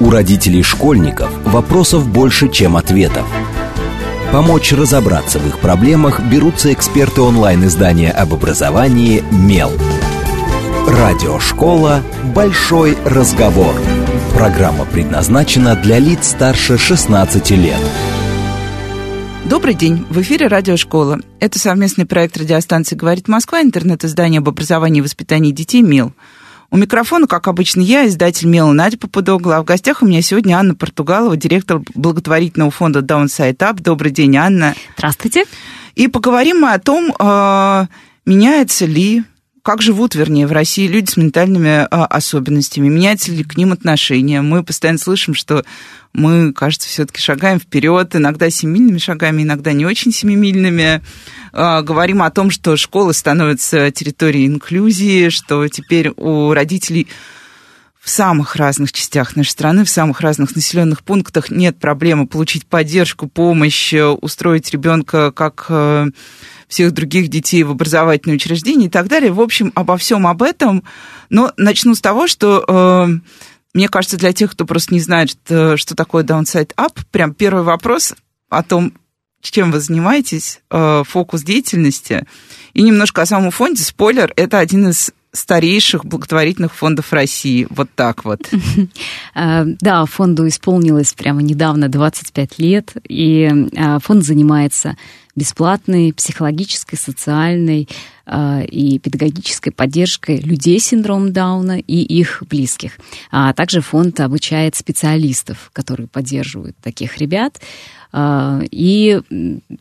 У родителей школьников вопросов больше, чем ответов. Помочь разобраться в их проблемах берутся эксперты онлайн-издания об образовании «Мел». Радиошкола «Большой разговор». Программа предназначена для лиц старше 16 лет. Добрый день. В эфире Радиошкола. Это совместный проект радиостанции «Говорит Москва», интернет-издание об образовании и воспитании детей «Мел». У микрофона, как обычно, я, издатель Мела Надя Попудогла. А в гостях у меня сегодня Анна Португалова, директор благотворительного фонда Downside Up. Добрый день, Анна. Здравствуйте. И поговорим мы о том, э, меняется ли как живут, вернее, в России люди с ментальными а, особенностями, меняется ли к ним отношение. Мы постоянно слышим, что мы, кажется, все-таки шагаем вперед, иногда семимильными шагами, иногда не очень семимильными. А, говорим о том, что школы становятся территорией инклюзии, что теперь у родителей в самых разных частях нашей страны, в самых разных населенных пунктах нет проблемы получить поддержку, помощь, устроить ребенка как э, всех других детей в образовательные учреждения и так далее. В общем, обо всем об этом. Но начну с того, что э, мне кажется, для тех, кто просто не знает, что, что такое downside up, прям первый вопрос о том, чем вы занимаетесь, э, фокус деятельности. И немножко о самом фонде. Спойлер, это один из старейших благотворительных фондов России. Вот так вот. Э, да, фонду исполнилось прямо недавно 25 лет, и э, фонд занимается бесплатной психологической, социальной э, и педагогической поддержкой людей с синдромом Дауна и их близких. А также фонд обучает специалистов, которые поддерживают таких ребят и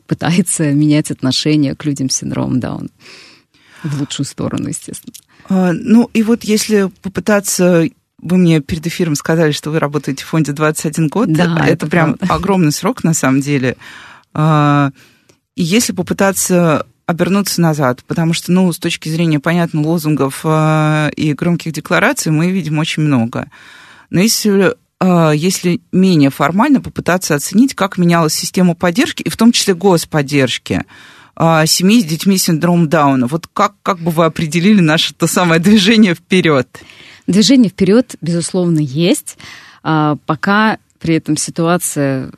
пытается менять отношение к людям с синдромом Дауна в лучшую сторону, естественно. А, ну и вот если попытаться вы мне перед эфиром сказали, что вы работаете в фонде 21 год. Да, это, это прям правда. огромный срок на самом деле. А, и если попытаться обернуться назад, потому что, ну, с точки зрения, понятно, лозунгов а, и громких деклараций мы видим очень много. Но если, если менее формально попытаться оценить, как менялась система поддержки, и в том числе господдержки, семей с детьми с Дауна. Вот как, как бы вы определили наше то самое движение вперед? Движение вперед, безусловно, есть. А, пока при этом ситуация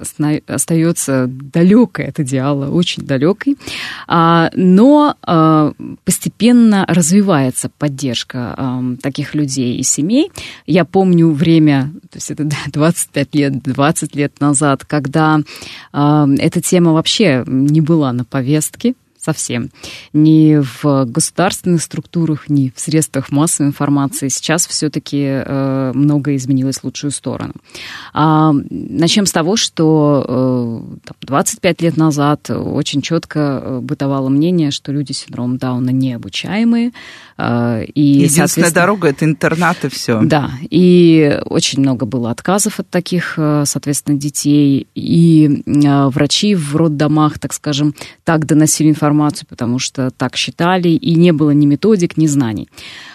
остается далекой от идеала, очень далекой, а, но постепенно развивается поддержка таких людей и семей. Я помню время, то есть это 25 лет, 20 лет назад, когда эта тема вообще не была на повестке, совсем. Ни в государственных структурах, ни в средствах массовой информации. Сейчас все-таки э, многое изменилось в лучшую сторону. А, начнем с того, что э, 25 лет назад очень четко э, бытовало мнение, что люди с синдромом Дауна необучаемые. Э, и, Единственная дорога – это интернат и все. Да, и очень много было отказов от таких, э, соответственно, детей. И э, врачи в роддомах, так скажем, так доносили информацию, информацию, потому что так считали, и не было ни методик, ни знаний.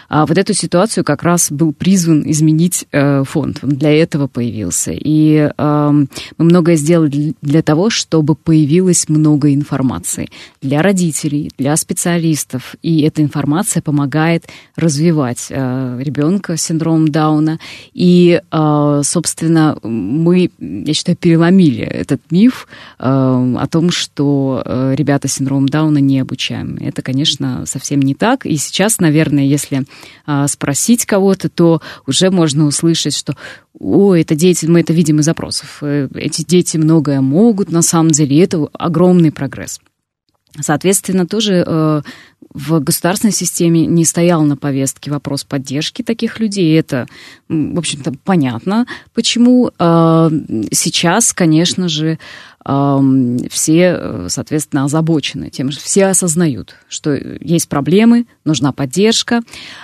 А вот эту ситуацию как раз был призван изменить э, фонд. Он для этого появился. И э, мы многое сделали для того, чтобы появилось много информации для родителей, для специалистов. И эта информация помогает развивать э, ребенка с синдромом Дауна. И, э, собственно, мы, я считаю, переломили этот миф э, о том, что э, ребята с синдромом Дауна не обучаемы. Это, конечно, совсем не так. И сейчас, наверное, если спросить кого-то, то уже можно услышать, что о, это дети, мы это видим из опросов, э, эти дети многое могут, на самом деле, это огромный прогресс. Соответственно, тоже э, в государственной системе не стоял на повестке вопрос поддержки таких людей. Это, в общем-то, понятно, почему. Э, сейчас, конечно же, все, соответственно, озабочены тем, что все осознают, что есть проблемы, нужна поддержка.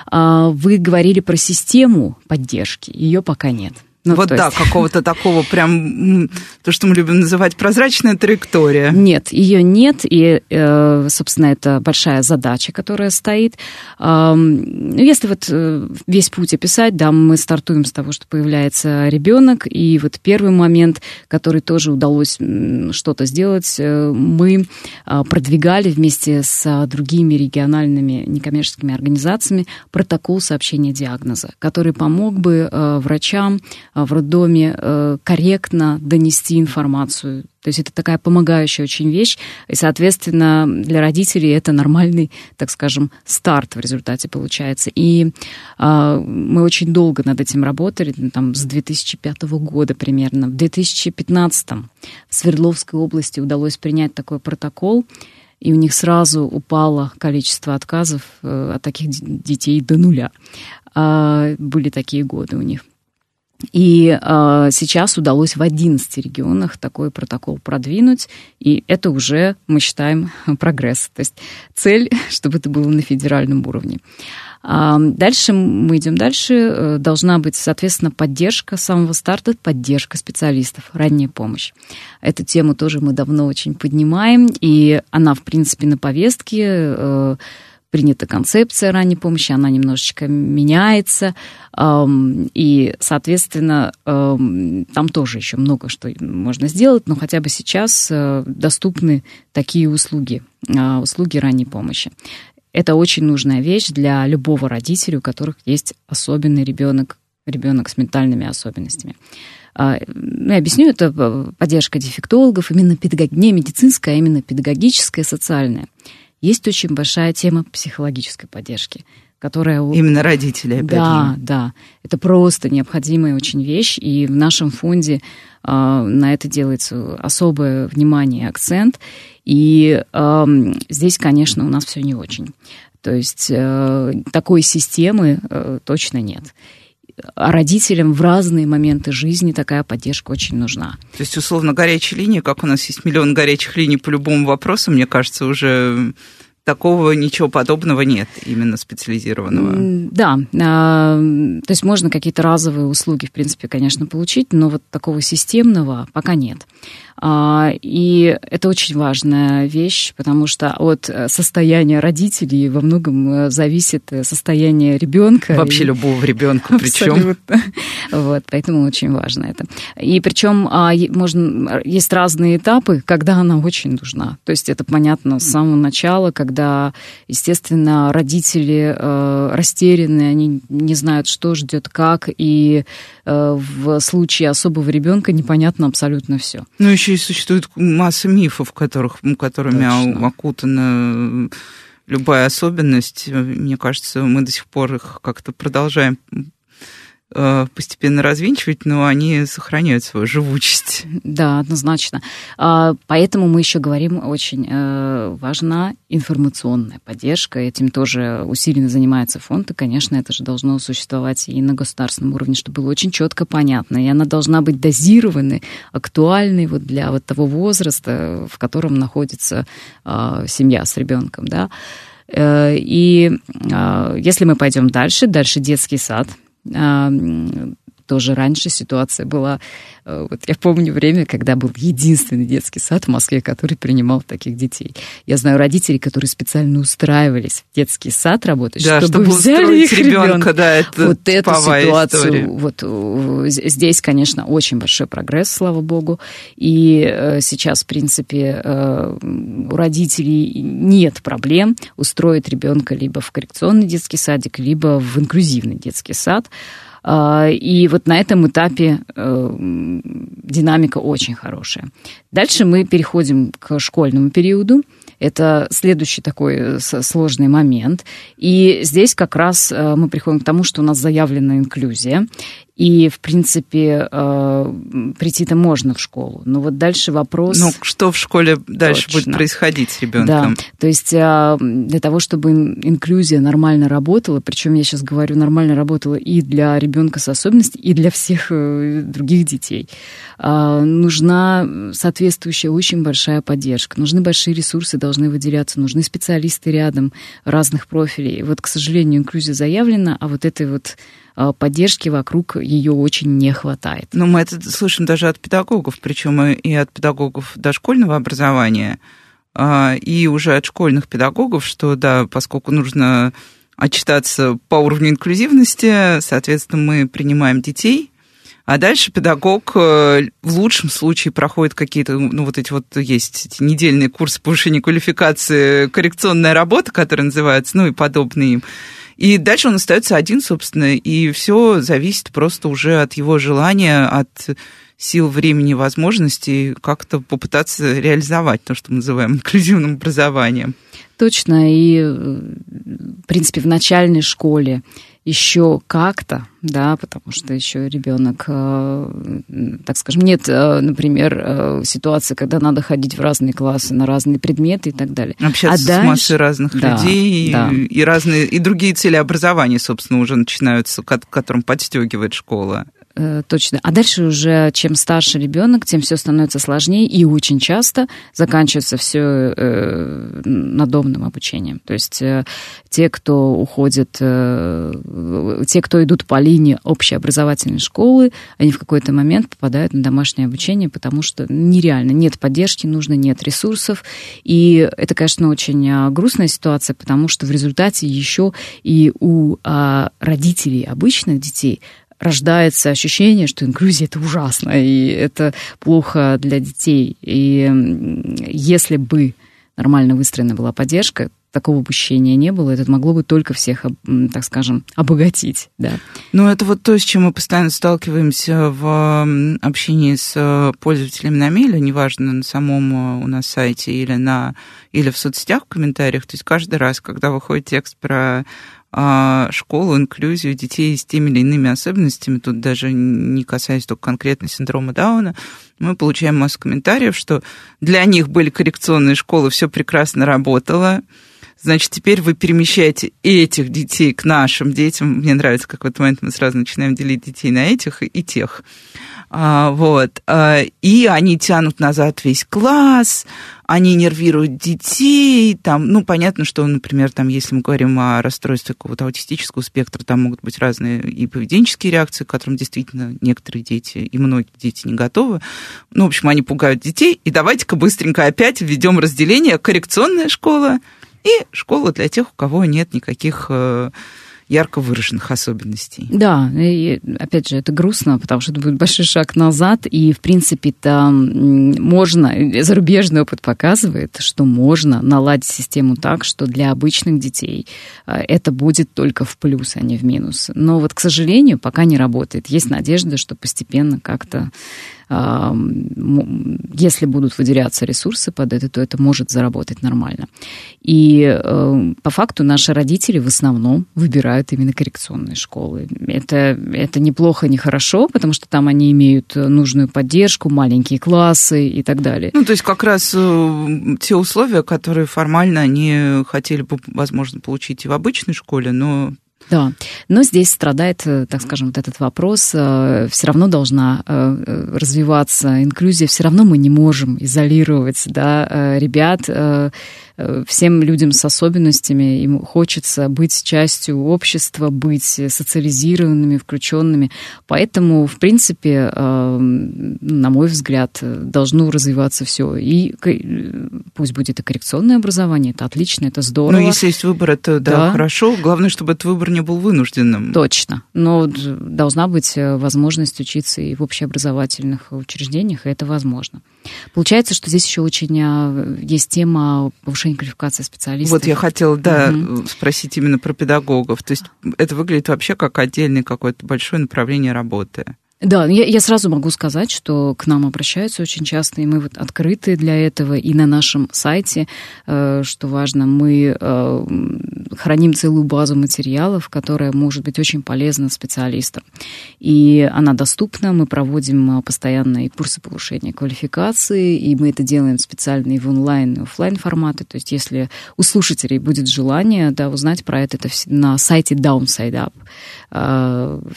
А, вы говорили про систему поддержки, ее пока нет. Ну, вот да, есть... какого-то такого прям, то, что мы любим называть прозрачная траектория. Нет, ее нет, и, э, собственно, это большая задача, которая стоит. Ну, если вот э, весь путь описать, да, мы стартуем с того, что появляется ребенок, и вот первый момент, который тоже удалось что-то сделать, э, мы а, продвигали вместе с другими региональными некоммерческими организациями протокол сообщения диагноза, который помог бы врачам в роддоме корректно донести информацию то есть это такая помогающая очень вещь, и, соответственно, для родителей это нормальный, так скажем, старт в результате получается. И э, мы очень долго над этим работали, ну, там, с 2005 года примерно. В 2015 в Свердловской области удалось принять такой протокол, и у них сразу упало количество отказов э, от таких детей до нуля. Э, были такие годы у них. И э, сейчас удалось в 11 регионах такой протокол продвинуть, и это уже, мы считаем, прогресс. То есть цель, чтобы это было на федеральном уровне. А дальше мы идем дальше. Э, должна быть, соответственно, поддержка самого старта, поддержка специалистов, ранняя помощь. Эту тему тоже мы давно очень поднимаем, и она, в принципе, на повестке э, принята концепция ранней помощи, она немножечко меняется, и, соответственно, там тоже еще много что можно сделать, но хотя бы сейчас э, доступны такие услуги, а, услуги ранней помощи. Это очень нужная вещь для любого родителя, у которых есть особенный ребенок, ребенок с ментальными особенностями. А, ну, я объясню, это э, поддержка дефектологов, именно педагог... не медицинская, а именно педагогическая, социальная есть очень большая тема психологической поддержки, которая... Именно родители, опять Да, же. да. Это просто необходимая очень вещь, и в нашем фонде э, на это делается особое внимание и акцент. И э, здесь, конечно, у нас все не очень. То есть э, такой системы э, точно нет а родителям в разные моменты жизни такая поддержка очень нужна. То есть, условно, горячая линия, как у нас есть миллион горячих линий по любому вопросу, мне кажется, уже такого ничего подобного нет, именно специализированного. Да, а, то есть можно какие-то разовые услуги, в принципе, конечно, получить, но вот такого системного пока нет. А, и это очень важная вещь, потому что от состояния родителей во многом э, зависит состояние ребенка. Вообще и... любого ребенка, причем. Вот, поэтому очень важно это. И причем а, можно, есть разные этапы, когда она очень нужна. То есть это понятно с самого начала, когда, естественно, родители э, растеряны, они не знают, что ждет, как, и э, в случае особого ребенка непонятно абсолютно все. Ну, еще и существует масса мифов, которых, которыми Точно. окутана любая особенность. Мне кажется, мы до сих пор их как-то продолжаем постепенно развинчивать, но они сохраняют свою живучесть. Да, однозначно. А, поэтому мы еще говорим, очень э, важна информационная поддержка. Этим тоже усиленно занимается фонд, и, конечно, это же должно существовать и на государственном уровне, чтобы было очень четко понятно. И она должна быть дозированной, актуальной вот для вот того возраста, в котором находится а, семья с ребенком, да. Э, и а, если мы пойдем дальше, дальше детский сад – um, тоже раньше ситуация была Э, вот я помню время, когда был единственный детский сад в Москве, который принимал таких детей. Я знаю родителей, которые специально устраивались в детский сад работать, да, чтобы, чтобы взяли их ребенка. Да, это вот эту ситуацию, история. вот э, здесь, конечно, очень большой прогресс, слава богу. И э, сейчас, в принципе, у родителей нет проблем устроить ребенка либо в коррекционный детский садик, либо в инклюзивный детский сад. А, и вот на этом этапе э, динамика очень хорошая. Дальше мы переходим к школьному периоду. Это следующий такой э, сложный момент. И здесь как раз э, мы приходим к тому, что у нас заявлена инклюзия. И, в принципе, э, прийти-то можно в школу. Но вот дальше вопрос... Ну, что в школе дальше Точно. будет происходить с ребенком? Да, то есть для того, чтобы инклюзия нормально работала, причем я сейчас говорю, нормально работала и для ребенка с особенностями, и для всех других детей, нужна соответствующая очень большая поддержка. Нужны большие ресурсы, должны выделяться, нужны специалисты рядом разных профилей. Вот, к сожалению, инклюзия заявлена, а вот этой вот поддержки вокруг ее очень не хватает. Но мы это слышим даже от педагогов, причем и от педагогов дошкольного образования, а, и уже от школьных педагогов, что да, поскольку нужно отчитаться по уровню инклюзивности, соответственно, мы принимаем детей, а дальше педагог э, в лучшем случае проходит какие-то, ну, вот эти вот есть эти недельные курсы повышения квалификации, коррекционная работа, которая называется, ну, и подобные им. И дальше он остается один, собственно, и все зависит просто уже от его желания, от сил, времени, возможностей как-то попытаться реализовать то, что мы называем инклюзивным образованием. Точно, и, в принципе, в начальной школе еще как-то, да, потому что еще ребенок, э, так скажем, нет, э, например, э, ситуации, когда надо ходить в разные классы на разные предметы и так далее. Общаться а с дальше... массой разных да, людей да. И, и разные и другие цели образования, собственно, уже начинаются, к которым подстегивает школа. Э, точно. А дальше уже, чем старше ребенок, тем все становится сложнее, и очень часто заканчивается все э, надомным обучением. То есть э, те, кто уходит, э, те, кто идут по линии общеобразовательной школы, они в какой-то момент попадают на домашнее обучение, потому что нереально, нет поддержки, нужно, нет ресурсов. И это, конечно, очень а, грустная ситуация, потому что в результате еще и у а, родителей обычных детей рождается ощущение, что инклюзия это ужасно, и это плохо для детей. И если бы нормально выстроена была поддержка, такого упущения не было, это могло бы только всех, так скажем, обогатить, да. Ну, это вот то, с чем мы постоянно сталкиваемся в общении с пользователями на мейле, неважно, на самом э, у нас сайте или, на, или в соцсетях в комментариях, то есть каждый раз, когда выходит текст про школу, инклюзию детей с теми или иными особенностями, тут даже не касаясь только конкретно синдрома Дауна, мы получаем массу комментариев, что для них были коррекционные школы, все прекрасно работало, значит, теперь вы перемещаете этих детей к нашим детям. Мне нравится, как в этот момент мы сразу начинаем делить детей на этих и тех. А, вот. А, и они тянут назад весь класс, они нервируют детей, там, ну, понятно, что, например, там, если мы говорим о расстройстве какого-то аутистического спектра, там могут быть разные и поведенческие реакции, к которым действительно некоторые дети и многие дети не готовы. Ну, в общем, они пугают детей, и давайте-ка быстренько опять введем разделение коррекционная школа и школа для тех, у кого нет никаких э, ярко выраженных особенностей. Да, и опять же, это грустно, потому что это будет большой шаг назад, и, в принципе, там можно, зарубежный опыт показывает, что можно наладить систему так, что для обычных детей э, это будет только в плюс, а не в минус. Но вот, к сожалению, пока не работает. Есть надежда, что постепенно как-то если будут выделяться ресурсы под это, то это может заработать нормально. И по факту наши родители в основном выбирают именно коррекционные школы. Это, это неплохо, не хорошо, потому что там они имеют нужную поддержку, маленькие классы и так далее. Ну, то есть как раз э, те условия, которые формально они хотели бы, возможно, получить и в обычной школе, но да, но здесь страдает, э, так скажем, вот этот вопрос. Э, все равно должна э, развиваться инклюзия, все равно мы не можем изолировать да, ребят всем людям с особенностями, им хочется быть частью общества, быть социализированными, включенными. Поэтому, в принципе, э, на мой взгляд, должно развиваться все. И пусть будет и коррекционное образование, это отлично, это здорово. Ну, если есть выбор, это да, да, хорошо. Главное, чтобы этот выбор не был вынужденным. Точно. Но должна быть э, возможность учиться и в общеобразовательных учреждениях, и это возможно. Получается, что здесь еще очень есть тема повышения квалификации специалистов. Вот я хотела, да, угу. спросить именно про педагогов. То есть это выглядит вообще как отдельное какое-то большое направление работы. Да, я, я сразу могу сказать, что к нам обращаются очень часто, и мы вот открыты для этого. И на нашем сайте, э, что важно, мы э, храним целую базу материалов, которая может быть очень полезна специалистам. И она доступна, мы проводим э, постоянные курсы повышения квалификации, и мы это делаем специально и в онлайн, и офлайн форматы. То есть если у слушателей будет желание да, узнать про это, это на сайте Downside Up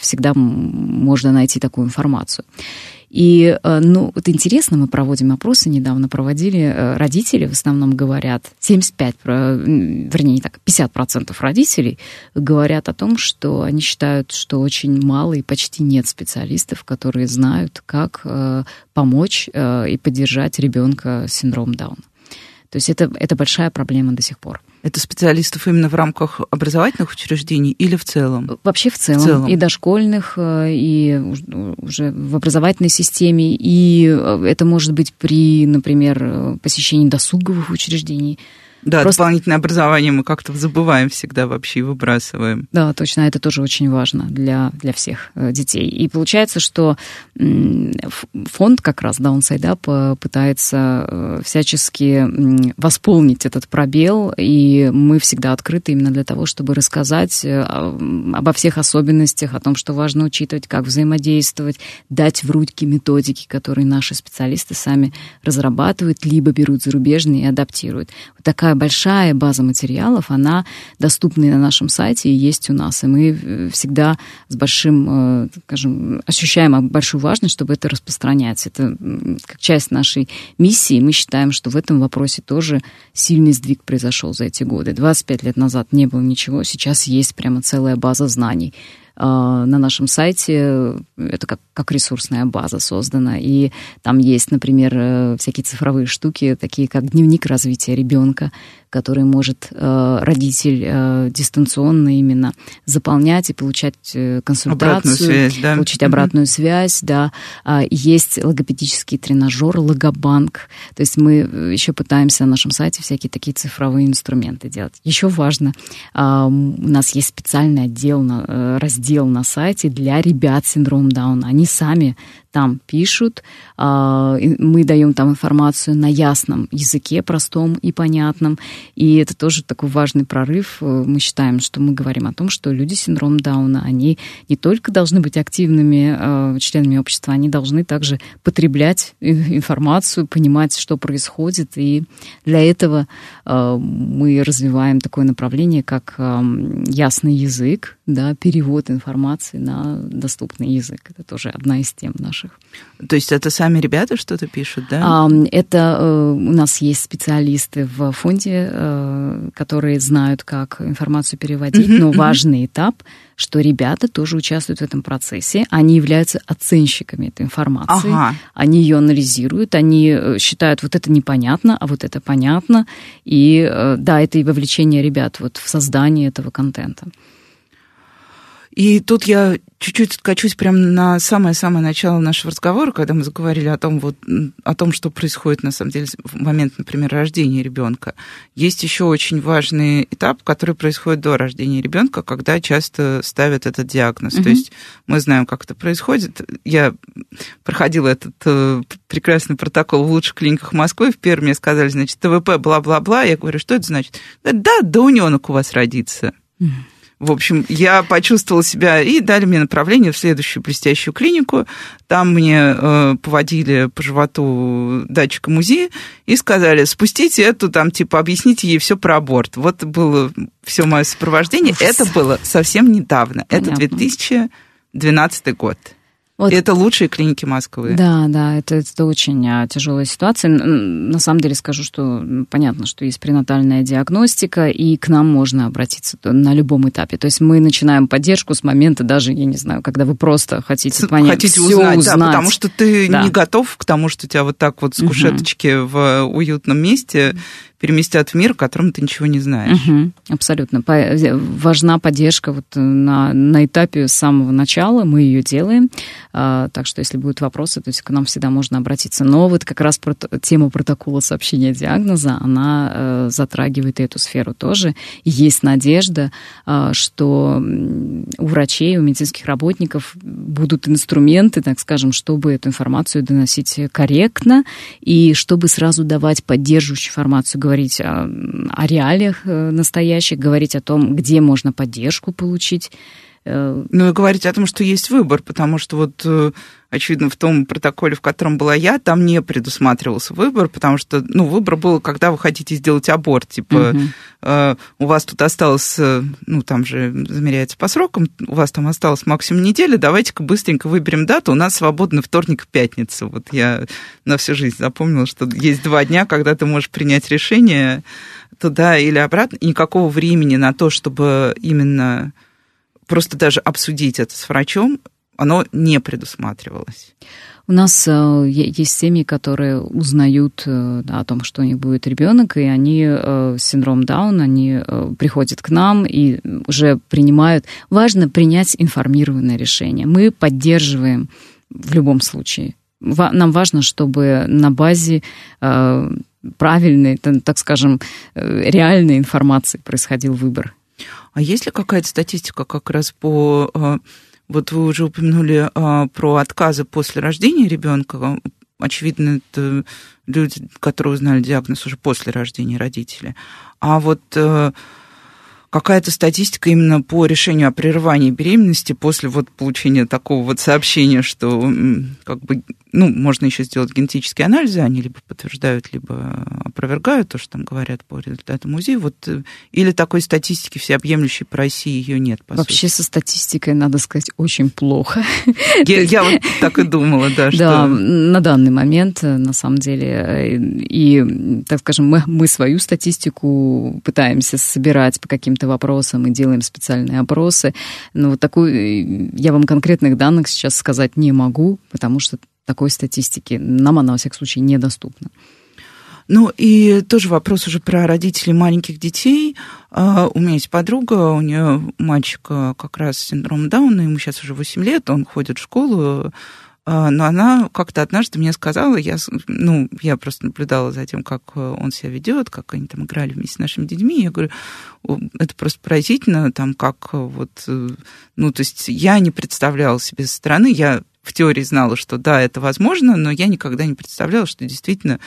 всегда можно найти такую информацию. И, э, ну, вот интересно, мы проводим опросы, недавно проводили, э, родители в основном говорят, 75, вернее, не так, 50% родителей говорят о том, что они считают, что очень мало и почти нет специалистов, которые знают, как э, помочь и поддержать ребенка с синдромом Дауна. То есть это, это большая проблема до сих пор. Это специалистов именно в рамках образовательных учреждений или в целом? Вообще в целом. В целом. И дошкольных, э, и уже в образовательной системе. И э, это может быть при, например, э, посещении досуговых учреждений. Да, Просто... дополнительное образование мы как-то забываем всегда вообще и выбрасываем. Да, точно, это тоже очень важно для, для всех э, детей. И получается, что фонд как раз Downside Up пытается э, всячески восполнить этот пробел, и мы всегда открыты именно для того, чтобы рассказать э, обо всех особенностях, о том, что важно учитывать, как взаимодействовать, дать в руки методики, которые наши специалисты сами разрабатывают, либо берут зарубежные и адаптируют. Вот такая такая большая база материалов, она доступна и на нашем сайте и есть у нас. И мы э, всегда с большим, э, скажем, ощущаем большую важность, чтобы это распространять. Это как часть нашей миссии. Мы считаем, что в этом вопросе тоже сильный сдвиг произошел за эти годы. 25 лет назад не было ничего, сейчас есть прямо целая база знаний на нашем сайте это как, как ресурсная база создана. И там есть, например, э, всякие цифровые штуки, такие как дневник развития ребенка, который может э, родитель э, дистанционно именно заполнять и получать э, консультацию, обратную связь, да? получить обратную mm-hmm. связь, да. А, есть логопедический тренажер, логобанк. То есть мы еще пытаемся на нашем сайте всякие такие цифровые инструменты делать. Еще важно, а, у нас есть специальный отдел, раздел на сайте для ребят с синдромом Дауна. Они сами там пишут, а, мы даем там информацию на ясном языке, простом и понятном, и это тоже такой важный прорыв. Мы считаем, что мы говорим о том, что люди с синдромом Дауна, они не только должны быть активными а, членами общества, они должны также потреблять информацию, понимать, что происходит, и для этого а, мы развиваем такое направление, как ясный язык, да, перевод информации на доступный язык. Это тоже одна из тем наших наших. То есть это сами ребята что-то пишут, да? Это э, у нас есть специалисты в фонде, э, которые знают, как информацию переводить, но важный этап что ребята тоже участвуют в этом процессе, они являются оценщиками этой информации, ага. они ее анализируют, они э, считают, вот это непонятно, а вот это понятно, и да, это и вовлечение ребят вот в создание этого контента. И тут я чуть-чуть откачусь прямо на самое-самое начало нашего разговора, когда мы заговорили о том, вот, о том, что происходит на самом деле в момент, например, рождения ребенка. Есть еще очень важный этап, который происходит до рождения ребенка, когда часто ставят этот диагноз. Угу. То есть мы знаем, как это происходит. Я проходила этот э, прекрасный протокол в лучших клиниках Москвы. В первом мне сказали, значит, ТВП, бла-бла-бла. Я говорю, что это значит? Да, да, уненок у вас родится. Угу. В общем, я почувствовала себя, и дали мне направление в следующую блестящую клинику. Там мне э, поводили по животу датчика МУЗИ и сказали, спустите эту, там, типа, объясните ей все про аборт. Вот было все мое сопровождение. Ужас. Это было совсем недавно. Понятно. Это 2012 год. Вот. И это лучшие клиники Москвы. Да, да, это, это очень а, тяжелая ситуация. На самом деле скажу, что понятно, что есть пренатальная диагностика, и к нам можно обратиться на любом этапе. То есть мы начинаем поддержку с момента даже, я не знаю, когда вы просто хотите понять, хотите все узнать, узнать. Да, потому что ты да. не готов к тому, что тебя вот так вот с кушеточки угу. в уютном месте переместят в мир, о котором ты ничего не знаешь. Угу, абсолютно. Важна поддержка вот на, на этапе с самого начала, мы ее делаем. А, так что, если будут вопросы, то есть к нам всегда можно обратиться. Но вот как раз тема протокола сообщения диагноза, она э, затрагивает эту сферу тоже. И есть надежда, э, что у врачей, у медицинских работников будут инструменты, так скажем, чтобы эту информацию доносить корректно и чтобы сразу давать поддерживающую информацию, говорить о, о реалиях э, настоящих, говорить о том, где можно поддержку получить. Э, ну и говорить о том, что есть выбор, потому что вот, э, очевидно, в том протоколе, в котором была я, там не предусматривался выбор, потому что, ну, выбор был, когда вы хотите сделать аборт, типа, угу. э, у вас тут осталось, ну, там же замеряется по срокам, у вас там осталось максимум недели, давайте-ка быстренько выберем дату, у нас свободный вторник, пятница. Вот я на всю жизнь запомнила, что есть два дня, когда ты можешь принять решение туда или обратно, и никакого времени на то, чтобы именно просто даже обсудить это с врачом, оно не предусматривалось. У нас э, есть семьи, которые узнают э, да, о том, что у них будет ребенок, и они э, синдром Даун, они э, приходят к нам и уже принимают. Важно принять информированное решение. Мы поддерживаем в любом случае. Нам важно, чтобы на базе э, правильной, так скажем, э, реальной информации происходил выбор. А есть ли какая-то статистика как раз по вот вы уже упомянули а, про отказы после рождения ребенка. Очевидно, это люди, которые узнали диагноз уже после рождения родителей. А вот а, какая-то статистика именно по решению о прерывании беременности после вот получения такого вот сообщения, что как бы, ну, можно еще сделать генетические анализы, они либо подтверждают, либо опровергают то, что там говорят по результатам УЗИ, вот, э, или такой статистики всеобъемлющей по России ее нет, по Вообще сути. со статистикой, надо сказать, очень плохо. Я, я вот так и думала, да, что... Да, на данный момент, э, на самом деле, э, и, так скажем, мы, мы свою статистику пытаемся собирать по каким-то каким-то вопросам и делаем специальные опросы. Но вот такой, я вам конкретных данных сейчас сказать не могу, потому что такой статистики нам она, во всяком случае, недоступна. Ну и тоже вопрос уже про родителей маленьких детей. А, у меня есть подруга, у нее мальчик как раз с синдромом Дауна, ему сейчас уже 8 лет, он ходит в школу, а, но она как-то однажды мне сказала, я, ну, я просто наблюдала за тем, как э, он себя ведет, как они там играли вместе с нашими детьми. Я говорю, это просто поразительно, там, как э, вот, э, ну, то есть я не представляла себе со стороны, я в теории знала, что да, это возможно, но я никогда не представляла, что действительно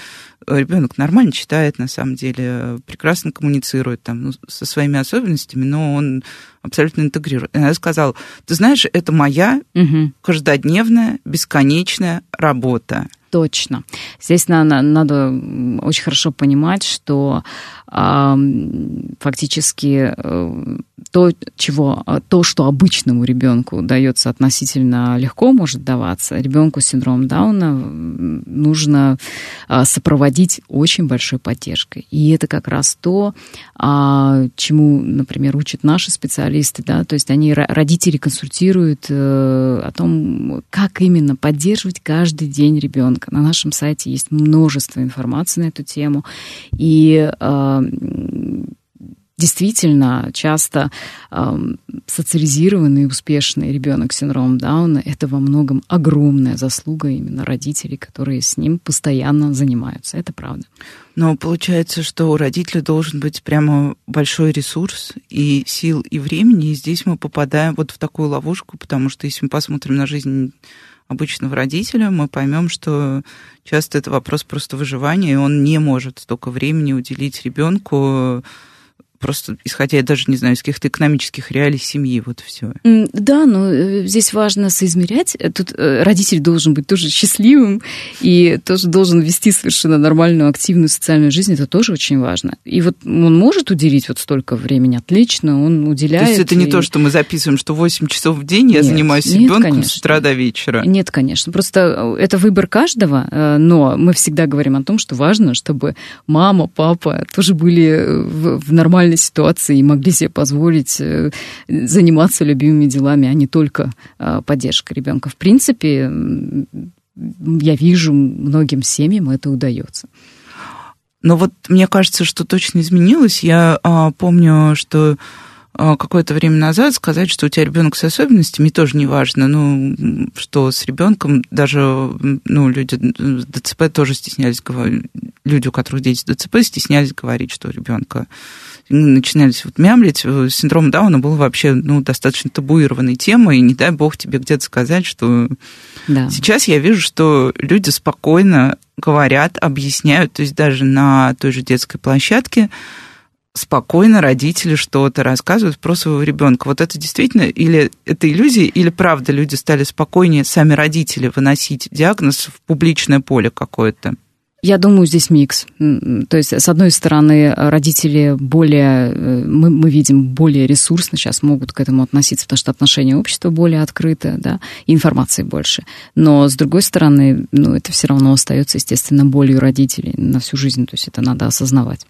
э, ребенок нормально читает, на самом деле, прекрасно коммуницирует там, ну, со своими особенностями, но он абсолютно интегрирует. И она сказала, ты знаешь, это моя угу. каждодневная, бесконечная работа. Точно. Здесь надо, очень хорошо понимать, что фактически э, то, чего, то, что обычному ребенку дается относительно легко, может даваться, ребенку с синдромом Дауна нужно э, сопроводить очень большой поддержкой. И это как раз то, э, чему, например, учат наши специалисты, да, то есть они родители консультируют э, о том, как именно поддерживать каждый день ребенка рынка. На нашем сайте есть множество информации на эту тему. И э, действительно часто э, социализированный успешный ребенок с синдромом Дауна это во многом огромная заслуга именно родителей, которые с ним постоянно занимаются. Это правда. Но получается, что у родителя должен быть прямо большой ресурс и сил, и времени, и здесь мы попадаем вот в такую ловушку, потому что если мы посмотрим на жизнь обычного родителя, мы поймем, что часто это вопрос просто выживания, и он не может столько времени уделить ребенку просто исходя, я даже не знаю, из каких-то экономических реалий семьи, вот все. Да, но э, здесь важно соизмерять. Тут э, родитель должен быть тоже счастливым и тоже должен вести совершенно нормальную, активную социальную жизнь. Это тоже очень важно. И вот он может уделить вот столько времени, отлично, он уделяет. То есть это не и... то, что мы записываем, что 8 часов в день я нет, занимаюсь нет, ребенком конечно. с утра до вечера. Нет, конечно. Просто э, это выбор каждого, но мы всегда говорим о том, что важно, чтобы мама, папа тоже были в нормальной нормальной ситуации и могли себе позволить э, заниматься любимыми делами, а не только а, поддержкой ребенка. В принципе, я вижу, многим семьям это удается. Но вот мне кажется, что точно изменилось. Я а, помню, что а, какое-то время назад сказать, что у тебя ребенок с особенностями, тоже не важно. Ну, что с ребенком даже ну, люди с ДЦП тоже стеснялись говорить, люди, у которых дети с ДЦП, стеснялись говорить, что у ребенка начинались вот мямлить. Синдром Дауна был вообще ну, достаточно табуированной темой, и не дай бог тебе где-то сказать, что да. сейчас я вижу, что люди спокойно говорят, объясняют, то есть даже на той же детской площадке спокойно родители что-то рассказывают про своего ребенка. Вот это действительно или это иллюзия, или правда люди стали спокойнее сами родители выносить диагноз в публичное поле какое-то? Я думаю, здесь микс. То есть, с одной стороны, родители более, э, мы, мы видим, более ресурсно сейчас могут к этому относиться, потому что отношение общества более открыто, да, информации больше. Но, с другой стороны, ну, это все равно остается, естественно, болью родителей на всю жизнь. То есть, это надо осознавать.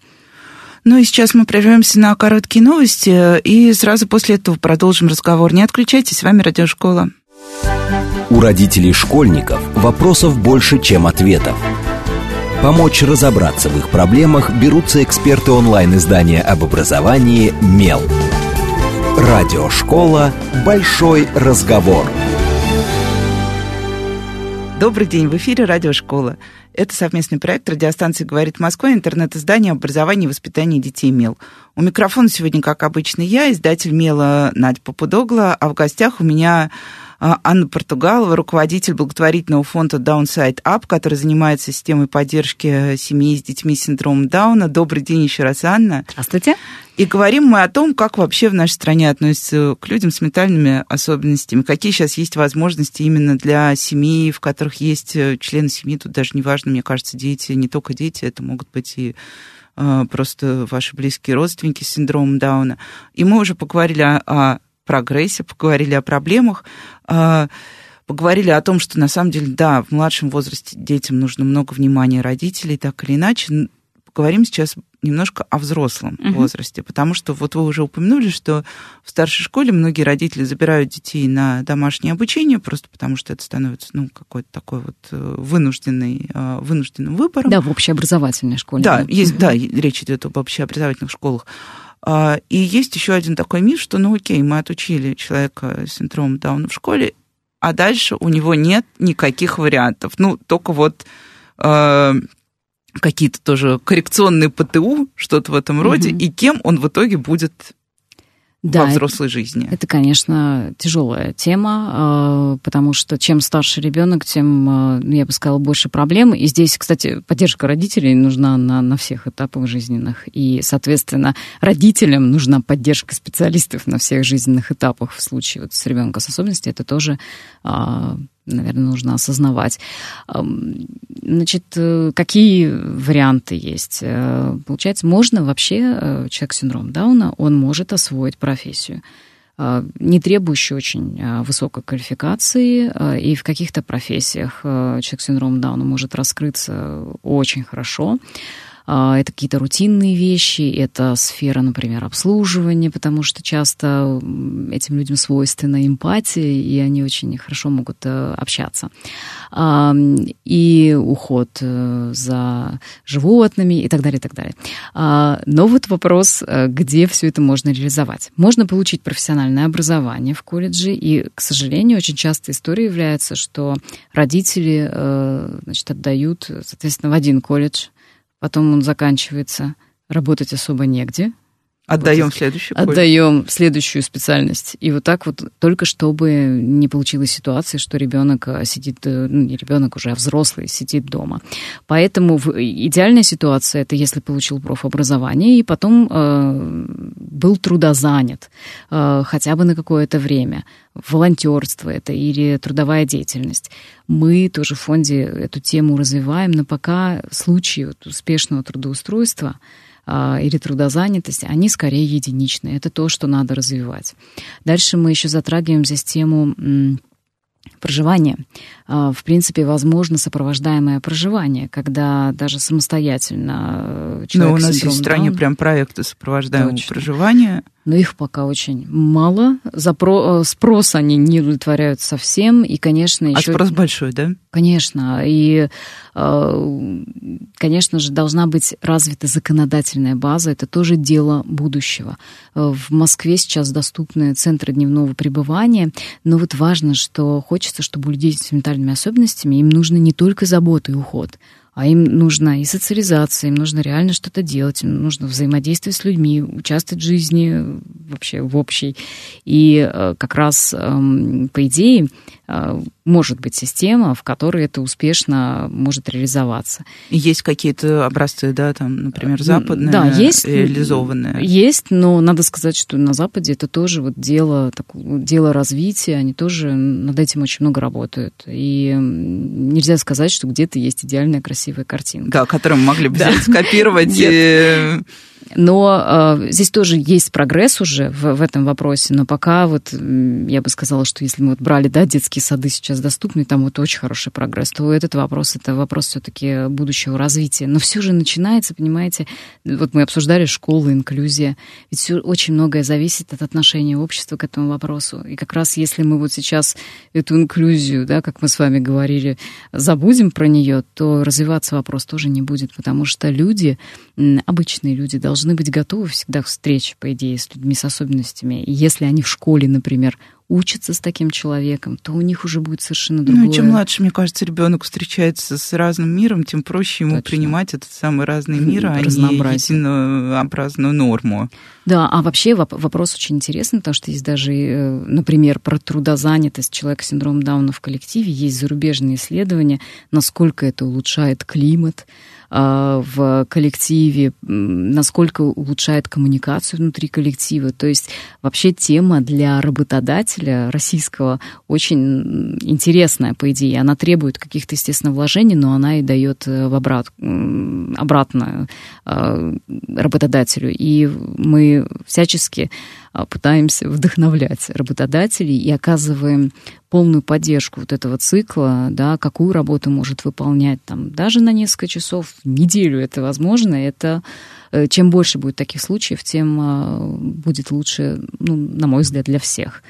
Ну и сейчас мы прервемся на короткие новости и сразу после этого продолжим разговор. Не отключайтесь, с вами Радиошкола. У родителей школьников вопросов больше, чем ответов. Помочь разобраться в их проблемах берутся эксперты онлайн-издания об образовании «Мел». Радиошкола «Большой разговор». Добрый день, в эфире Радиошкола. Это совместный проект радиостанции «Говорит Москва» интернет-издание образования и воспитания детей «Мел». У микрофона сегодня, как обычно, я, издатель «Мела» Надя Попудогла, а в гостях у меня Анна Португалова, руководитель благотворительного фонда Downside Up, который занимается системой поддержки семьи с детьми с синдромом Дауна. Добрый день еще раз, Анна. Здравствуйте. И говорим мы о том, как вообще в нашей стране относятся к людям с ментальными особенностями, какие сейчас есть возможности именно для семей, в которых есть э, члены семьи, тут даже не важно, мне кажется, дети, не только дети, это могут быть и э, просто ваши близкие родственники с синдромом Дауна. И мы уже поговорили о, о прогрессе, поговорили о проблемах, а, поговорили о том, что на самом деле, да, в младшем возрасте детям нужно много внимания родителей, так или иначе. Поговорим сейчас немножко о взрослом uh-huh. возрасте, потому что вот вы уже упомянули, что в старшей школе многие родители забирают детей на домашнее обучение просто потому, что это становится ну какой-то такой вот э, вынужденный э, вынужденным выбором. Да, в общеобразовательной школе. Да, есть, да, речь идет об общеобразовательных школах. А, и есть еще один такой миф, что, ну окей, мы отучили человека с синдромом Дауна в школе, а дальше у него нет никаких вариантов. Ну, только вот э, какие-то тоже коррекционные ПТУ, что-то в этом роде, угу. и кем он в итоге будет да, во взрослой это, жизни. Это, конечно, тяжелая тема, а, потому что чем старше ребенок, тем, а, ну, я бы сказала, больше проблем. И здесь, кстати, поддержка родителей нужна на, на всех этапах жизненных. И, соответственно, родителям нужна поддержка специалистов на всех жизненных этапах в случае вот с ребенком с особенностью. Это тоже а, наверное, нужно осознавать. Значит, э, какие варианты есть? Э, получается, можно вообще, э, человек с синдромом Дауна, он может освоить профессию не требующую очень высокой квалификации, и в каких-то профессиях человек с синдромом Дауна может раскрыться очень хорошо. А, это какие-то рутинные вещи, это сфера, например, обслуживания, потому что часто этим людям свойственна эмпатия, и они очень хорошо могут э, общаться. И уход э, за животными и так далее, и так далее. А, но вот вопрос, э, где все это можно реализовать. Можно получить профессиональное образование в колледже, и, к сожалению, очень часто история является, что родители значит, отдают, соответственно, в один колледж – потом он заканчивается, работать особо негде. Отдаем вот, следующую. Отдаем следующую специальность. И вот так вот, только чтобы не получилась ситуация, что ребенок э, сидит, э, ну, не ребенок уже, а взрослый сидит дома. Поэтому идеальная ситуация это если получил профобразование и потом э, был трудозанят э, хотя бы на какое-то время. Волонтерство это или трудовая деятельность. Мы тоже в фонде эту тему развиваем, но пока случаи вот успешного трудоустройства или трудозанятости, они скорее единичные. Это то, что надо развивать. Дальше мы еще затрагиваем здесь тему проживания. А, в принципе, возможно сопровождаемое проживание, когда даже самостоятельно э, человек Ну, у нас есть в стране Даун... прям проекты сопровождаемого Точно. проживания но их пока очень мало. Запро... Э, спрос они не удовлетворяют совсем, и, конечно, еще... А спрос большой, да? Конечно, и, э, конечно же, должна быть развита законодательная база, это тоже дело будущего. В Москве сейчас доступны центры дневного пребывания, но вот важно, что хочется, чтобы у людей с ментальными особенностями им нужно не только забота и уход, а им нужна и социализация, им нужно реально что-то делать, им нужно взаимодействовать с людьми, участвовать в жизни вообще в общей. И э, как раз, эм, по идее, э, может быть система, в которой это успешно может реализоваться. Есть какие-то образцы, да, там, например, западные, да, есть, реализованные? Есть, но надо сказать, что на Западе это тоже вот дело, так, дело развития, они тоже над этим очень много работают. И нельзя сказать, что где-то есть идеальная красивая картинка. Да, которую мы могли бы взять, скопировать и Но э, здесь тоже есть прогресс уже в, в этом вопросе, но пока вот я бы сказала, что если мы вот брали, да, детские сады сейчас доступны, там вот очень хороший прогресс, то этот вопрос, это вопрос все-таки будущего развития. Но все же начинается, понимаете, вот мы обсуждали школы, инклюзия, ведь все очень многое зависит от отношения общества к этому вопросу. И как раз если мы вот сейчас эту инклюзию, да, как мы с вами говорили, забудем про нее, то развиваться вопрос тоже не будет, потому что люди, обычные люди, должны быть готовы всегда к встрече, по идее, с людьми с особенностями. И если они в школе, например, учатся с таким человеком, то у них уже будет совершенно другое. Ну, чем младше, мне кажется, ребенок встречается с разным миром, тем проще ему Точно. принимать этот самый разный мир, а не единообразную норму. Да, а вообще вопрос очень интересный, потому что есть даже, э, например, про трудозанятость человека с синдромом Дауна в коллективе, есть зарубежные исследования, насколько это улучшает климат, в коллективе, насколько улучшает коммуникацию внутри коллектива. То есть вообще тема для работодателя российского очень интересная, по идее. Она требует каких-то, естественно, вложений, но она и дает э, в обрат, обратно а, работодателю. И мы всячески а, пытаемся вдохновлять работодателей и оказываем полную поддержку вот этого цикла, да, какую работу может выполнять там даже на несколько часов, неделю это возможно, это э, чем больше будет таких случаев, тем а, будет лучше, ну, на мой взгляд, для всех.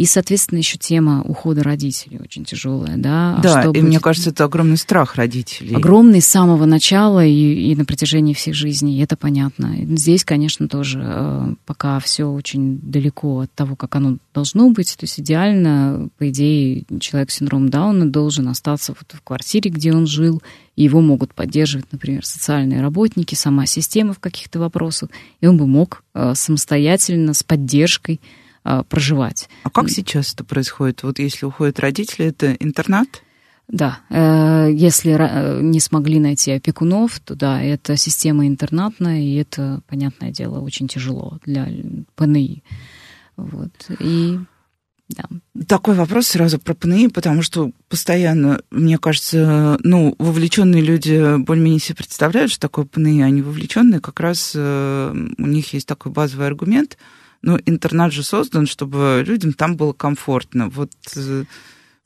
И, соответственно, еще тема ухода родителей очень тяжелая, да. А да, и будет... мне кажется, это огромный страх родителей. Огромный с самого начала и, и на протяжении всех жизней, это понятно. Здесь, конечно, тоже э, пока все очень далеко от того, как оно должно быть. То есть идеально, по идее, человек с синдромом Дауна должен остаться вот в квартире, где он жил, и его могут поддерживать, например, социальные работники, сама система в каких-то вопросах, и он бы мог э, самостоятельно, с поддержкой а, проживать. А как сейчас это происходит? Вот если уходят родители, это интернат? Да, э, если э, не смогли найти опекунов, то да, это система интернатная, и это, понятное дело, очень тяжело для ПНИ. Вот. И да. Такой вопрос сразу про ПНИ, потому что постоянно, мне кажется, ну, вовлеченные люди более-менее себе представляют, что такое ПНИ, а не вовлеченные, как раз э, у них есть такой базовый аргумент – ну, интернат же создан, чтобы людям там было комфортно. Вот э,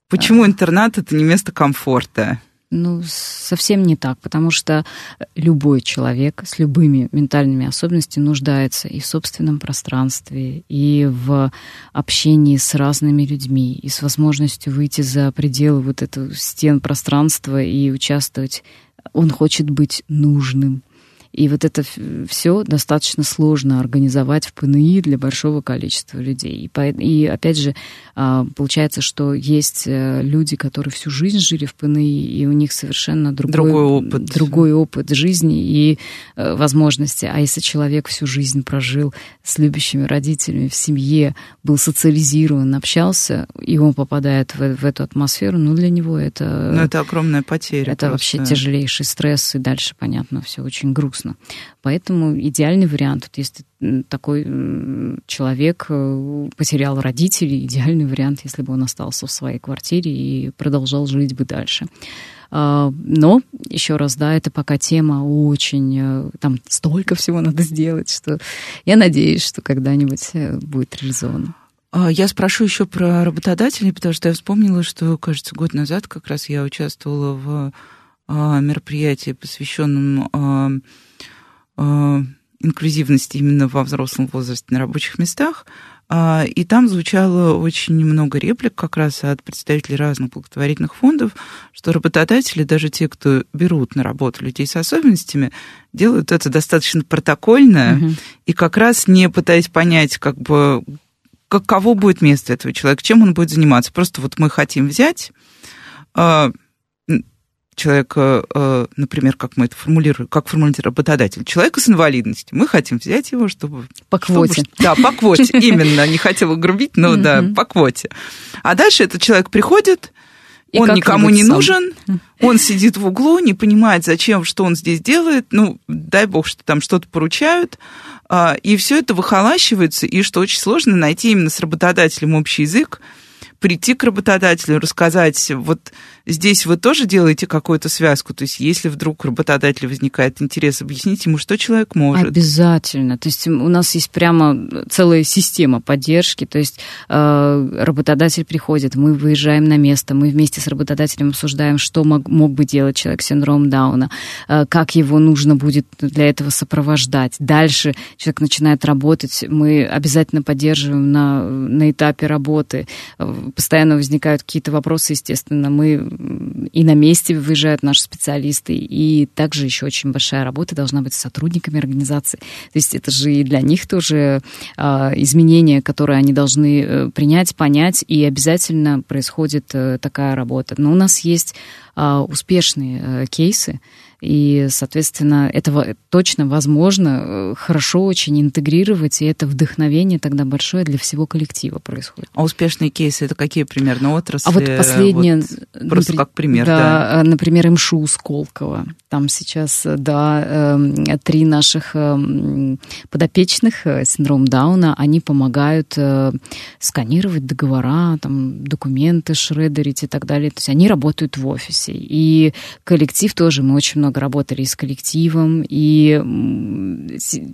почему интернат это не место комфорта? Ну, совсем не так, потому что любой человек с любыми ментальными особенностями нуждается и в собственном пространстве, и в общении с разными людьми, и с возможностью выйти за пределы вот этого стен пространства и участвовать. Он хочет быть нужным. И вот это все достаточно сложно организовать в ПНИ для большого количества людей. И, опять же, а, получается, что есть э, люди, которые всю жизнь жили в ПНИ, и у них совершенно другой, другой, опыт. другой опыт жизни и э, возможности. А если человек всю жизнь прожил с любящими родителями в семье, был социализирован, общался, и он попадает в, в эту атмосферу, ну, для него это... Ну, это огромная потеря. Это просто. вообще тяжелейший стресс, и дальше, понятно, все очень грустно грустно. Поэтому идеальный вариант, вот если такой человек э, потерял родителей, идеальный вариант, если бы он остался в своей квартире и продолжал жить бы дальше. А, но, еще раз, да, это пока тема очень... Э, там столько всего надо сделать, что я надеюсь, что когда-нибудь э, будет реализовано. А, я спрошу еще про работодателей, потому что я вспомнила, что, кажется, год назад как раз я участвовала в а, мероприятии, посвященном инклюзивности именно во взрослом возрасте на рабочих местах. А, и там звучало очень много реплик как раз от представителей разных благотворительных фондов, что работодатели, даже те, кто берут на работу людей с особенностями, делают это достаточно протокольно угу. и как раз не пытаясь понять, как бы, каково будет место этого человека, чем он будет заниматься. Просто вот мы хотим взять а, человека, э, например, как мы это формулируем, как формулирует работодатель, человека с инвалидностью. Мы хотим взять его, чтобы... По квоте. Чтобы, да, по квоте, именно. Не хотела грубить, но да, по квоте. А дальше этот человек приходит, и он никому не сам. нужен, он сидит в углу, не понимает, зачем, что он здесь делает, ну, дай бог, что там что-то поручают, а, и все это выхолащивается, и что очень сложно найти именно с работодателем общий язык, прийти к работодателю, рассказать, вот здесь вы тоже делаете какую-то связку, то есть если вдруг у возникает интерес, объяснить ему, что человек может. Обязательно. То есть у нас есть прямо целая система поддержки, то есть э, работодатель приходит, мы выезжаем на место, мы вместе с работодателем обсуждаем, что мог, мог бы делать человек с синдромом Дауна, э, как его нужно будет для этого сопровождать. Дальше человек начинает работать, мы обязательно поддерживаем на, на этапе работы. Постоянно возникают какие-то вопросы, естественно, мы и на месте выезжают наши специалисты, и также еще очень большая работа должна быть с сотрудниками организации. То есть это же и для них тоже а, изменения, которые они должны э, принять, понять, и обязательно происходит э, такая работа. Но у нас есть а, успешные э, кейсы, и, соответственно, это точно возможно э, хорошо очень интегрировать, и это вдохновение тогда большое для всего коллектива происходит. А успешные кейсы это какие примерно отрасли? А вот последнее... Вот, просто например, как пример, да. да. Например, МШУ Сколково. Там сейчас, да, три наших подопечных э, синдром Дауна, они помогают э, сканировать договора, там, документы шредерить и так далее. То есть они работают в офисе. И коллектив тоже, мы очень много работали и с коллективом, и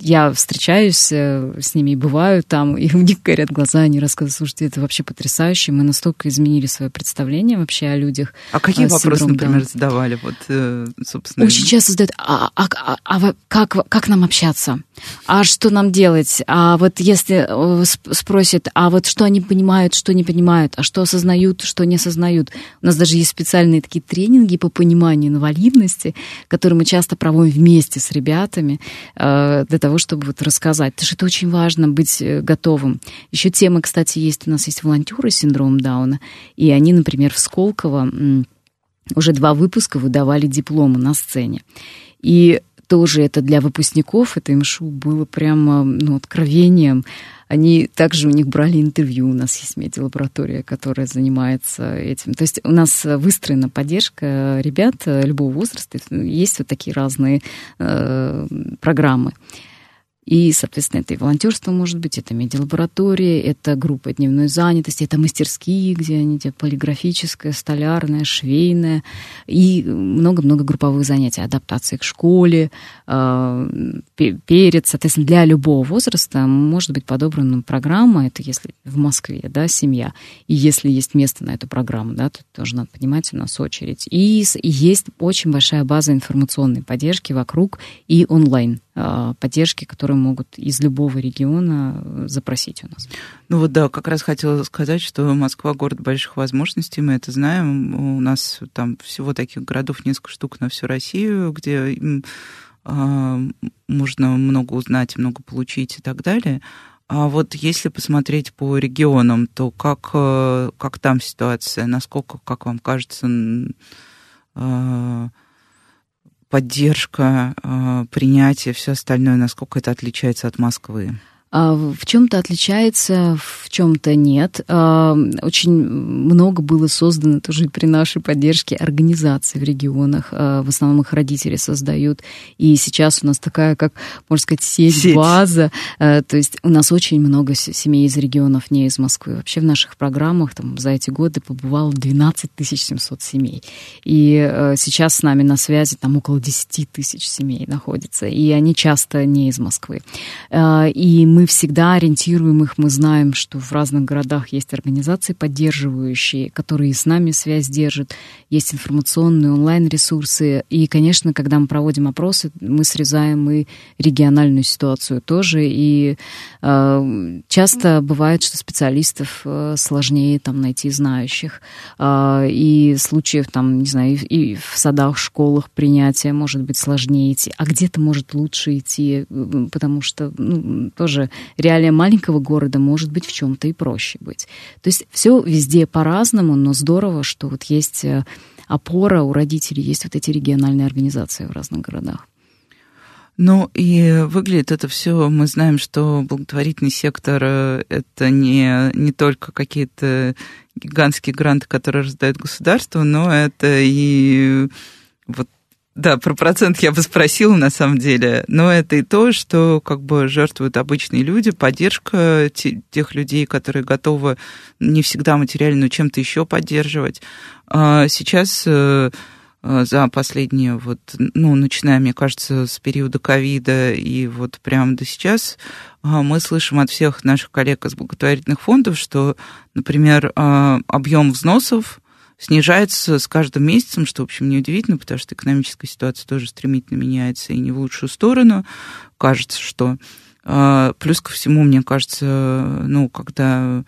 я встречаюсь э, с ними, бываю там, и у них горят глаза, они рассказывают, слушайте, это вообще потрясающе, мы настолько изменили свое представление вообще о людях. А какие вопросы, например, задавали? Вот, собственно, очень часто задают, а, а, а, а как, как нам общаться? А что нам делать? А вот если э, спросят, а вот что они понимают, что не понимают, а что осознают, что не осознают. У нас даже есть специальные такие тренинги по пониманию инвалидности, которые мы часто проводим вместе с ребятами э, для того, чтобы вот рассказать. Потому что это очень важно быть э, готовым. Еще тема, кстати, есть, у нас есть волонтеры с синдромом Дауна, и они, например, в Сколково уже два выпуска выдавали дипломы на сцене. И тоже это для выпускников, это МШУ было прямо ну, откровением. Они также у них брали интервью. У нас есть медиалаборатория, которая занимается этим. То есть у нас выстроена поддержка ребят любого возраста. Есть вот такие разные э, программы. И, соответственно, это и волонтерство может быть, это медиалаборатория, это группа дневной занятости, это мастерские, где они делают полиграфическая, столярная, швейная, и много-много групповых занятий, адаптации к школе, а, перед, соответственно, для любого возраста может быть подобрана программа, это если в Москве, да, семья, и если есть место на эту программу, да, то тоже надо понимать, у нас очередь. И, есть очень большая база информационной поддержки вокруг и онлайн поддержки, которые могут из любого региона э, запросить у нас. Ну вот да, как раз хотела сказать, что Москва город больших возможностей, мы это знаем. У нас там всего таких городов несколько штук на всю Россию, где э, можно много узнать, много получить и так далее. А вот если посмотреть по регионам, то как, э, как там ситуация? Насколько, как вам кажется, э, поддержка, э, принятие, все остальное, насколько это отличается от Москвы? А, в чем-то отличается, в чем-то нет. А, очень много было создано тоже при нашей поддержке организаций в регионах. А, в основном их родители создают. И сейчас у нас такая, как, можно сказать, сеть, сеть. база. То есть у нас очень много семей из регионов, не из Москвы. Вообще в наших программах там, за эти годы побывало 12 700 семей. И сейчас с нами на связи там около 10 тысяч семей находится. И они часто не из Москвы. И мы мы всегда ориентируем их, мы знаем, что в разных городах есть организации поддерживающие, которые с нами связь держат, есть информационные онлайн-ресурсы. И, конечно, когда мы проводим опросы, мы срезаем и региональную ситуацию тоже. И э, часто бывает, что специалистов э, сложнее там найти знающих. Э, и случаев там, не знаю, и, в садах, школах принятия может быть сложнее идти, а где-то может лучше идти, потому что ну, тоже реалия маленького города может быть в чем-то и проще быть. То есть все везде по-разному, но здорово, что вот есть э, опора у родителей, есть вот эти региональные организации в разных городах. Ну и выглядит это все, мы знаем, что благотворительный сектор э, это не, не только какие-то гигантские гранты, которые раздает государство, но это и вот Да, про процент я бы спросила на самом деле, но это и то, что как бы жертвуют обычные люди, поддержка тех людей, которые готовы не всегда материально, но чем-то еще поддерживать. А сейчас э, за последние вот, ну, начиная, мне кажется, с периода ковида и вот прямо до сейчас, а, мы слышим от всех наших коллег из благотворительных фондов, что, например, а, объем взносов снижается с каждым месяцем, что, в общем, неудивительно, потому что экономическая ситуация тоже стремительно меняется и не в лучшую сторону. Кажется, что... А, плюс ко всему, мне кажется, ну, когда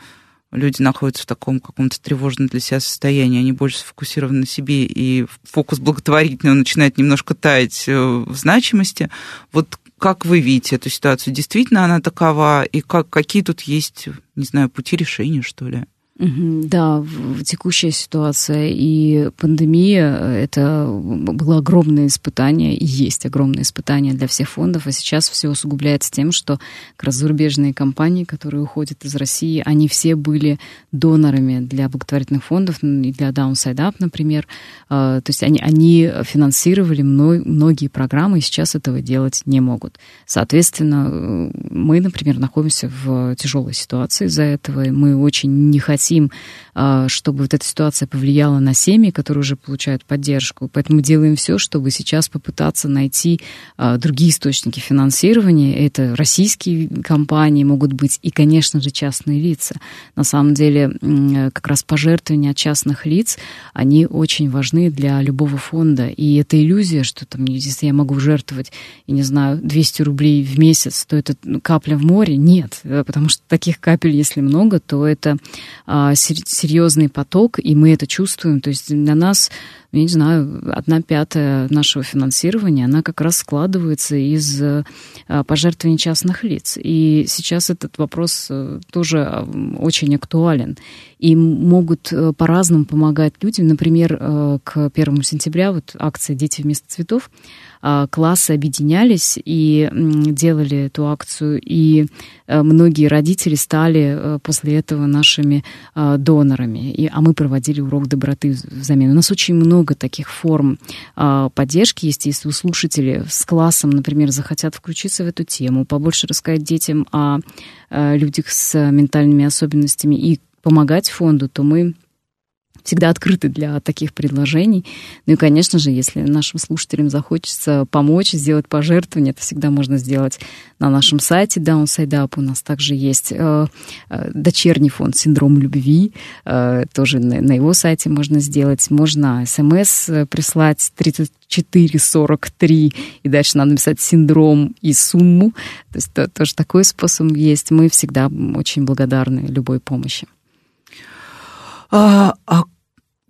люди находятся в таком каком-то тревожном для себя состоянии, они больше сфокусированы на себе, и фокус благотворительного начинает немножко таять э, в значимости. Вот как вы видите эту ситуацию? Действительно она такова? И как, какие тут есть, не знаю, пути решения, что ли? Да, текущая ситуация и пандемия — это было огромное испытание, и есть огромное испытание для всех фондов, а сейчас все усугубляется тем, что как раз зарубежные компании, которые уходят из России, они все были донорами для благотворительных фондов, и для Downside Up, например. А, то есть они, они финансировали многие программы, и сейчас этого делать не могут. Соответственно, мы, например, находимся в тяжелой ситуации из-за этого, и мы очень не хотим хотим, а, чтобы вот эта ситуация повлияла на семьи, которые уже получают поддержку. Поэтому мы делаем все, чтобы сейчас попытаться найти а, другие источники финансирования. Это российские компании могут быть и, конечно же, частные лица. На самом деле, как раз пожертвования от частных лиц, они очень важны для любого фонда. И эта иллюзия, что там, если я могу жертвовать, я не знаю, 200 рублей в месяц, то это капля в море. Нет, потому что таких капель, если много, то это а, серьезный поток, и мы это чувствуем. То есть для нас, я не знаю, одна пятая нашего финансирования, она как раз складывается из а, пожертвований частных лиц. И сейчас этот вопрос э, тоже а, очень актуален. И могут э, по-разному помогать людям. Например, э, к первому сентября вот акция «Дети вместо цветов» А, классы объединялись и делали эту акцию, и э, многие родители стали э, после этого нашими донорами, и, а мы проводили урок доброты взамен. У нас очень много таких форм поддержки есть, если у слушателей с классом, например, захотят включиться в эту тему, побольше рассказать детям о э, людях с ментальными особенностями и помогать фонду, то мы всегда открыты для таких предложений. Ну и, конечно же, если нашим слушателям захочется помочь, сделать пожертвование, это всегда можно сделать на нашем сайте Downside Up. У нас также есть э, э, дочерний фонд «Синдром любви». Э, тоже на, на его сайте можно сделать. Можно смс прислать 3443, и дальше надо написать синдром и сумму. То есть то, тоже такой способ есть. Мы всегда очень благодарны любой помощи. А, а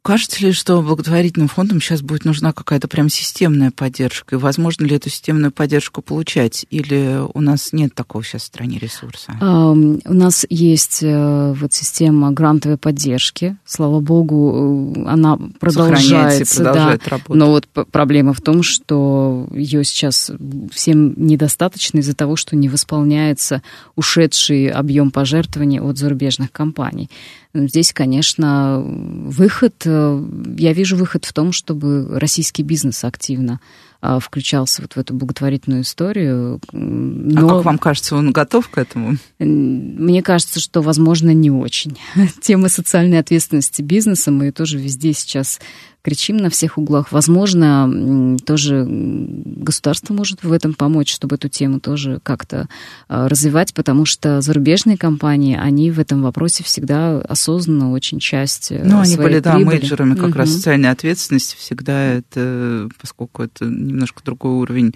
Кажется ли, что благотворительным фондам сейчас будет нужна какая-то прям системная поддержка? И возможно ли эту системную поддержку получать? Или у нас нет такого сейчас в стране ресурса? У нас есть uh, вот система грантовой поддержки. Слава богу, э, она продолжается. продолжает да. работать. Но вот проблема в том, что ее сейчас всем недостаточно из-за того, что не восполняется ушедший объем пожертвований от зарубежных компаний. Здесь, конечно, выход, э, я вижу выход в том, чтобы российский бизнес активно а, включался вот в эту благотворительную историю. А Но... А как вам кажется, он готов к этому? Мне кажется, что, возможно, не очень. Тема социальной ответственности бизнеса, мы тоже везде сейчас кричим на всех углах. Возможно, тоже государство может в этом помочь, чтобы эту тему тоже как-то а, развивать, потому что зарубежные компании, они в этом вопросе всегда осознанно очень часть э, Ну, они были, да, менеджерами как угу. раз социальной ответственности всегда это, поскольку это немножко другой уровень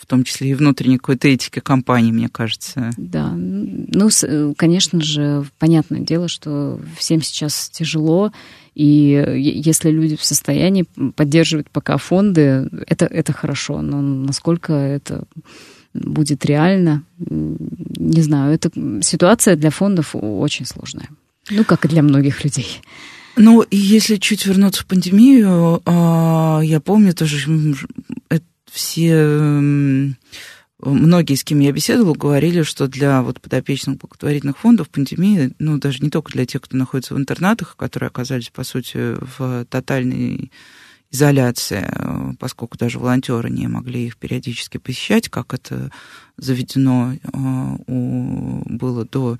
в том числе и внутренней какой-то этики компании, мне кажется. Да, ну, конечно же, понятное дело, что всем сейчас тяжело, и если люди в состоянии поддерживать пока фонды, это, это хорошо, но насколько это будет реально, не знаю, это ситуация для фондов очень сложная. Ну, как и для многих людей. Ну, и если чуть вернуться в пандемию, а, я помню тоже все многие, с кем я беседовала, говорили, что для вот подопечных благотворительных фондов пандемия, ну, даже не только для тех, кто находится в интернатах, которые оказались, по сути, в тотальной изоляции, поскольку даже волонтеры не могли их периодически посещать, как это заведено было до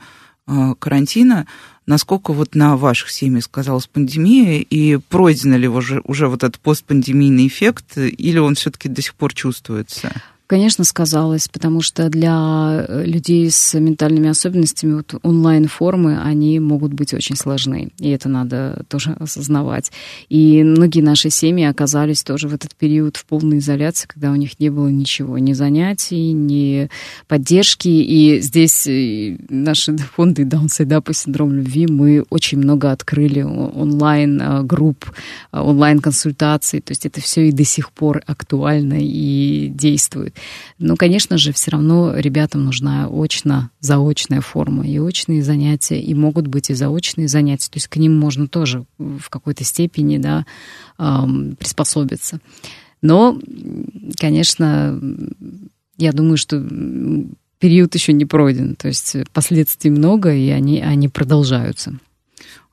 карантина, насколько вот на ваших семьях сказалась пандемия, и пройден ли уже, уже вот этот постпандемийный эффект, или он все-таки до сих пор чувствуется? Конечно, сказалось, потому что для э, людей с ментальными особенностями вот онлайн-формы, они могут быть очень сложны, и это надо тоже осознавать. И многие наши семьи оказались тоже в этот период в полной изоляции, когда у них не было ничего, ни занятий, ни поддержки, и здесь э, наши фонды Даунсайда по синдрому любви, мы очень много открыли онлайн-групп, э, онлайн-консультаций, то есть это все и до сих пор актуально и действует. Но, конечно же, все равно ребятам нужна очно-заочная форма и очные занятия, и могут быть и заочные занятия. То есть к ним можно тоже в какой-то степени да, приспособиться. Но, конечно, я думаю, что период еще не пройден, то есть последствий много, и они, они продолжаются.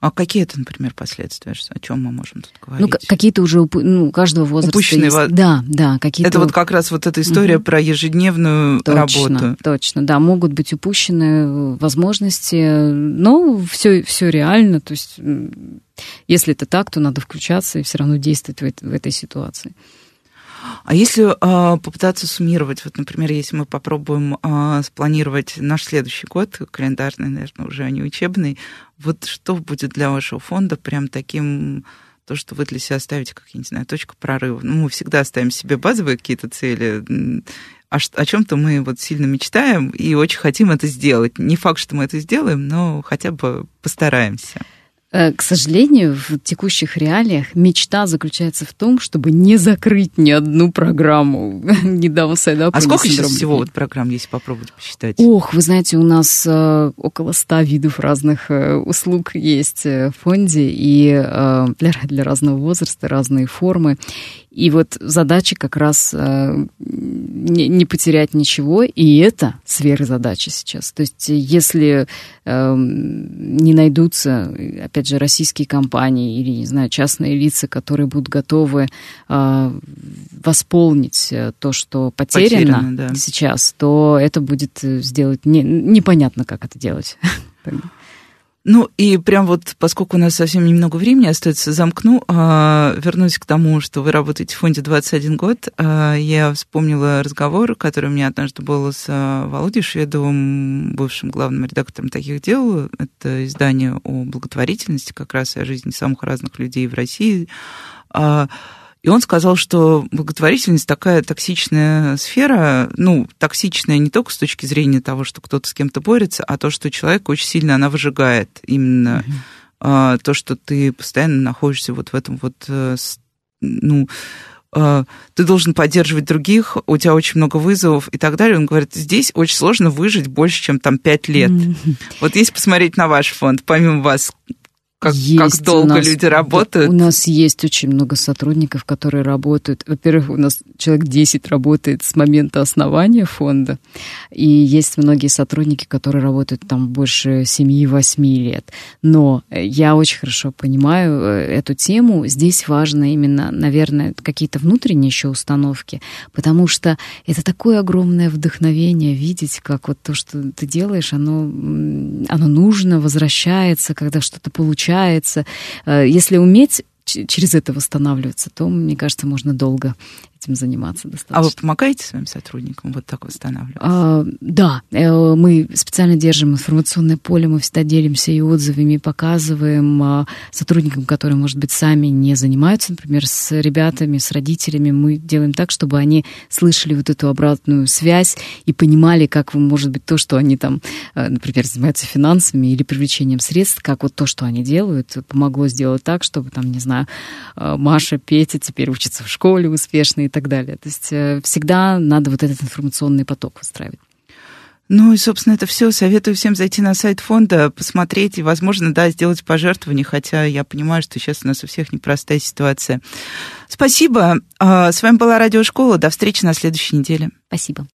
А какие это, например, последствия? О чем мы можем тут ну, говорить? Ну, какие-то уже ну, у каждого возраста Упущенные есть. Да, да, какие-то. Это вот как раз вот эта история угу. про ежедневную точно, работу. Точно, да, могут быть упущены возможности, но все, все реально. То есть, если это так, то надо включаться и все равно действовать в, в этой ситуации. А если э, попытаться суммировать, вот, например, если мы попробуем э, спланировать наш следующий год, календарный, наверное, уже не учебный, вот что будет для вашего фонда прям таким то, что вы для себя ставите, как, я не знаю, точку прорыва. Ну, мы всегда ставим себе базовые какие-то цели, а о чем-то мы вот сильно мечтаем и очень хотим это сделать. Не факт, что мы это сделаем, но хотя бы постараемся. Э, к сожалению, в текущих реалиях мечта заключается в том, чтобы не закрыть ни одну программу. Недавно сайда А сколько сейчас всего вот программ, если попробовать посчитать? Ох, вы знаете, у нас э, около ста видов разных э, услуг есть в фонде, и для, для разного возраста, разные формы. И вот задача как раз э, не, не потерять ничего, и это сверхзадача сейчас. То есть если э, не найдутся, опять же, российские компании или, не знаю, частные лица, которые будут готовы э, восполнить то, что потеряно, потеряно да. сейчас, то это будет сделать не, непонятно, как это делать. Ну и прям вот, поскольку у нас совсем немного времени остается, замкну, а, вернусь к тому, что вы работаете в фонде 21 год. А, я вспомнила разговор, который у меня однажды был с а, Володей Шведовым, бывшим главным редактором таких дел. Это издание о благотворительности, как раз о жизни самых разных людей в России. И он сказал, что благотворительность такая токсичная сфера, ну, токсичная не только с точки зрения того, что кто-то с кем-то борется, а то, что человек очень сильно она выжигает. Именно mm-hmm. то, что ты постоянно находишься вот в этом вот, э, ну, а, ты должен поддерживать других, у тебя очень много вызовов и так далее. Он говорит, здесь очень сложно выжить больше, чем там пять лет. Mm-hmm. Вот если посмотреть на ваш фонд, помимо вас, как, есть как долго нас, люди работают? У нас есть очень много сотрудников, которые работают. Во-первых, у нас человек 10 работает с момента основания фонда, и есть многие сотрудники, которые работают там больше 7-8 лет. Но я очень хорошо понимаю э, эту тему. Здесь важно именно, наверное, какие-то внутренние еще установки, потому что это такое огромное вдохновение видеть, как вот то, что ты делаешь, оно, оно нужно, возвращается, когда что-то получается получается. Э, если уметь через это восстанавливаться, то, мне кажется, можно долго этим заниматься достаточно. А вы помогаете своим сотрудникам вот так восстанавливаться? А, да, э, мы специально держим информационное поле, мы всегда делимся и отзывами, и показываем а, сотрудникам, которые, может быть, сами не занимаются, например, с ребятами, с родителями, мы делаем так, чтобы они слышали вот эту обратную связь и понимали, как, может быть, то, что они там, э, например, занимаются финансами или привлечением средств, как вот то, что они делают, помогло сделать так, чтобы там, не знаю, э, Маша, Петя теперь учатся в школе успешно и так далее. То есть э, всегда надо вот этот информационный поток выстраивать. Ну и, собственно, это все. Советую всем зайти на сайт фонда, посмотреть и, возможно, да, сделать пожертвование, хотя я понимаю, что сейчас у нас у всех непростая ситуация. Спасибо. А, с вами была Радиошкола. До встречи на следующей неделе. Спасибо.